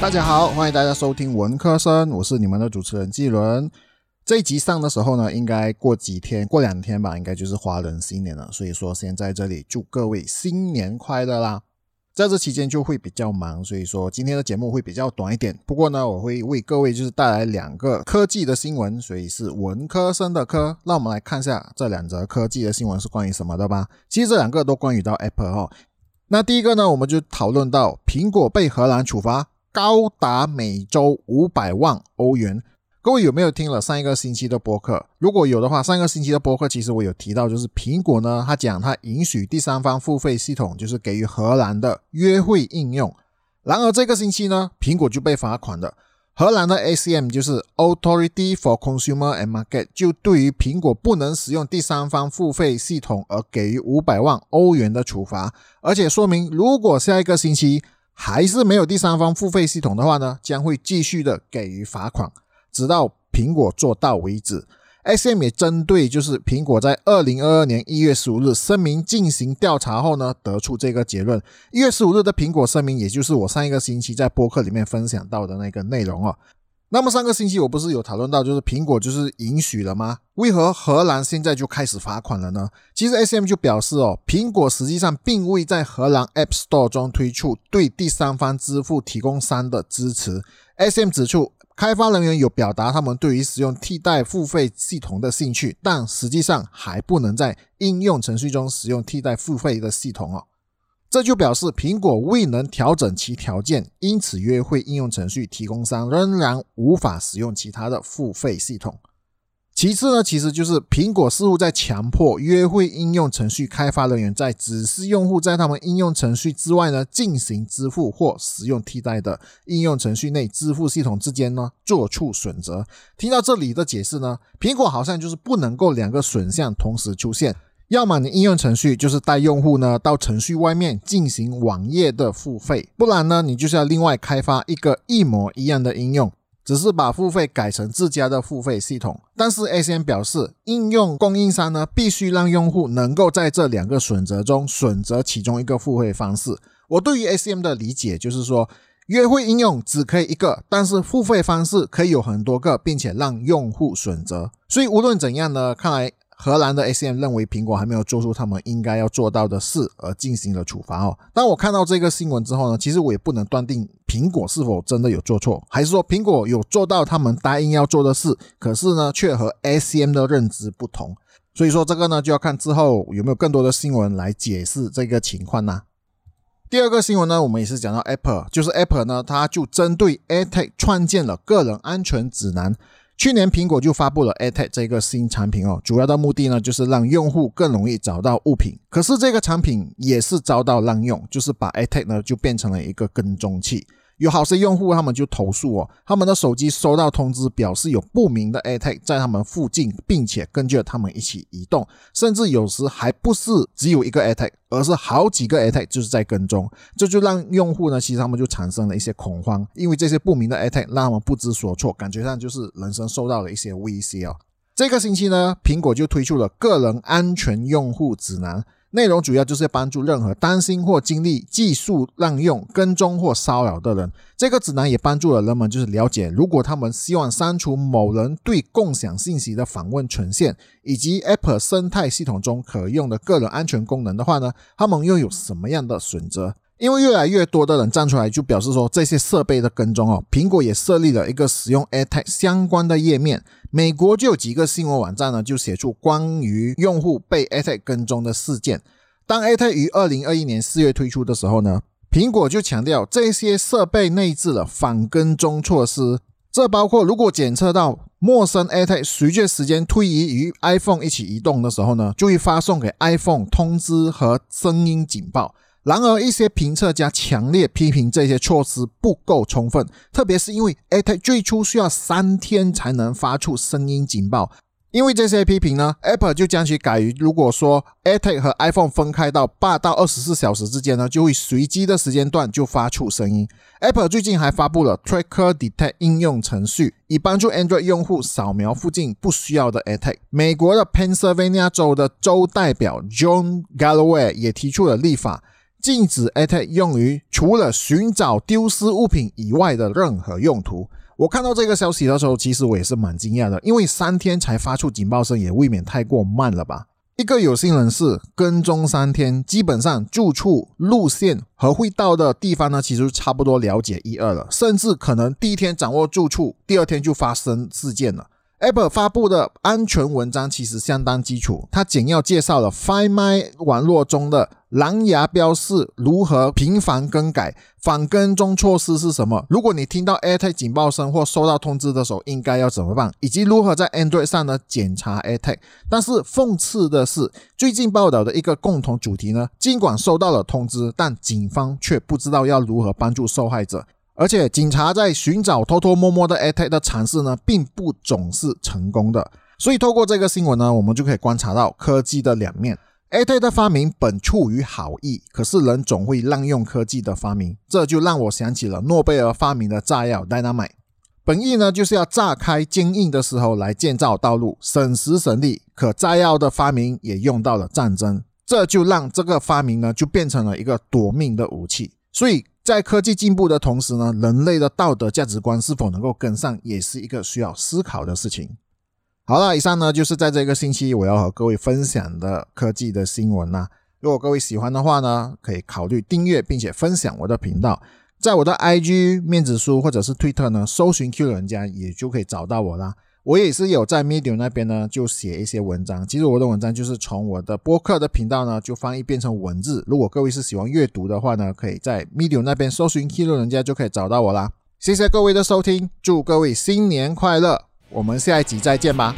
大家好，欢迎大家收听文科生，我是你们的主持人季伦。这一集上的时候呢，应该过几天，过两天吧，应该就是华人新年了。所以说，先在这里祝各位新年快乐啦！在这期间就会比较忙，所以说今天的节目会比较短一点。不过呢，我会为各位就是带来两个科技的新闻，所以是文科生的科。那我们来看一下这两则科技的新闻是关于什么的吧。其实这两个都关于到 Apple 哈。那第一个呢，我们就讨论到苹果被荷兰处罚。高达每周五百万欧元，各位有没有听了上一个星期的播客？如果有的话，上一个星期的播客其实我有提到，就是苹果呢，它讲它允许第三方付费系统，就是给予荷兰的约会应用。然而这个星期呢，苹果就被罚款了。荷兰的 ACM 就是 Authority for Consumer and Market，就对于苹果不能使用第三方付费系统而给予五百万欧元的处罚，而且说明如果下一个星期。还是没有第三方付费系统的话呢，将会继续的给予罚款，直到苹果做到为止。SM 也针对就是苹果在二零二二年一月十五日声明进行调查后呢，得出这个结论。一月十五日的苹果声明，也就是我上一个星期在播客里面分享到的那个内容哦。那么上个星期我不是有讨论到，就是苹果就是允许了吗？为何荷兰现在就开始罚款了呢？其实 S M 就表示哦，苹果实际上并未在荷兰 App Store 中推出对第三方支付提供商的支持。S M 指出，开发人员有表达他们对于使用替代付费系统的兴趣，但实际上还不能在应用程序中使用替代付费的系统哦。这就表示苹果未能调整其条件，因此约会应用程序提供商仍然无法使用其他的付费系统。其次呢，其实就是苹果似乎在强迫约会应用程序开发人员在指示用户在他们应用程序之外呢进行支付或使用替代的应用程序内支付系统之间呢做出选择。听到这里的解释呢，苹果好像就是不能够两个选项同时出现。要么你应用程序就是带用户呢到程序外面进行网页的付费，不然呢你就是要另外开发一个一模一样的应用，只是把付费改成自家的付费系统。但是 A C M 表示，应用供应商呢必须让用户能够在这两个选择中选择其中一个付费方式。我对于 A C M 的理解就是说，约会应用只可以一个，但是付费方式可以有很多个，并且让用户选择。所以无论怎样呢，看来。荷兰的 ACM 认为苹果还没有做出他们应该要做到的事，而进行了处罚哦。当我看到这个新闻之后呢，其实我也不能断定苹果是否真的有做错，还是说苹果有做到他们答应要做的事，可是呢却和 ACM 的认知不同。所以说这个呢就要看之后有没有更多的新闻来解释这个情况呢。第二个新闻呢，我们也是讲到 Apple，就是 Apple 呢，它就针对 AirTag 创建了个人安全指南。去年苹果就发布了 AirTag 这个新产品哦，主要的目的呢就是让用户更容易找到物品。可是这个产品也是遭到滥用，就是把 AirTag 呢就变成了一个跟踪器。有好些用户，他们就投诉哦，他们的手机收到通知，表示有不明的 AirTag 在他们附近，并且跟着他们一起移动，甚至有时还不是只有一个 AirTag，而是好几个 AirTag 就是在跟踪，这就让用户呢，其实他们就产生了一些恐慌，因为这些不明的 AirTag 让他们不知所措，感觉上就是人生受到了一些威胁哦。这个星期呢，苹果就推出了个人安全用户指南。内容主要就是帮助任何担心或经历技术滥用、跟踪或骚扰的人。这个指南也帮助了人们，就是了解如果他们希望删除某人对共享信息的访问权限，以及 Apple 生态系统中可用的个人安全功能的话呢，他们又有什么样的选择？因为越来越多的人站出来，就表示说这些设备的跟踪哦，苹果也设立了一个使用 AirTag 相关的页面。美国就有几个新闻网站呢，就写出关于用户被 AirTag 跟踪的事件。当 AirTag 于二零二一年四月推出的时候呢，苹果就强调这些设备内置了反跟踪措施，这包括如果检测到陌生 AirTag 随着时间推移与 iPhone 一起移动的时候呢，就会发送给 iPhone 通知和声音警报。然而，一些评测家强烈批评这些措施不够充分，特别是因为 AirTag 最初需要三天才能发出声音警报。因为这些批评呢，Apple 就将其改于，如果说 AirTag 和 iPhone 分开到八到二十四小时之间呢，就会随机的时间段就发出声音。Apple 最近还发布了 Tracker Detect 应用程序，以帮助 Android 用户扫描附近不需要的 AirTag。美国的 Pennsylvania 州的州代表 John Galloway 也提出了立法。禁止 AirTag 用于除了寻找丢失物品以外的任何用途。我看到这个消息的时候，其实我也是蛮惊讶的，因为三天才发出警报声，也未免太过慢了吧？一个有心人士跟踪三天，基本上住处、路线和会到的地方呢，其实差不多了解一二了，甚至可能第一天掌握住处，第二天就发生事件了。Apple 发布的安全文章其实相当基础，它简要介绍了 Find My 网络中的蓝牙标识如何频繁更改，反跟踪措施是什么。如果你听到 AirTag 警报声或收到通知的时候，应该要怎么办，以及如何在 Android 上呢检查 AirTag。但是讽刺的是，最近报道的一个共同主题呢，尽管收到了通知，但警方却不知道要如何帮助受害者。而且，警察在寻找偷偷摸摸的 ait 的尝试呢，并不总是成功的。所以，透过这个新闻呢，我们就可以观察到科技的两面。ait 的发明本出于好意，可是人总会滥用科技的发明，这就让我想起了诺贝尔发明的炸药 Dynamite。本意呢，就是要炸开坚硬的石头来建造道路，省时省力。可炸药的发明也用到了战争，这就让这个发明呢，就变成了一个夺命的武器。所以。在科技进步的同时呢，人类的道德价值观是否能够跟上，也是一个需要思考的事情。好了，以上呢就是在这个星期我要和各位分享的科技的新闻啦。如果各位喜欢的话呢，可以考虑订阅并且分享我的频道，在我的 IG 面子书或者是 Twitter 呢，搜寻 Q 人家也就可以找到我啦。我也是有在 Medium 那边呢，就写一些文章。其实我的文章就是从我的播客的频道呢，就翻译变成文字。如果各位是喜欢阅读的话呢，可以在 Medium 那边搜寻 Kilo 人家就可以找到我啦。谢谢各位的收听，祝各位新年快乐！我们下一集再见吧。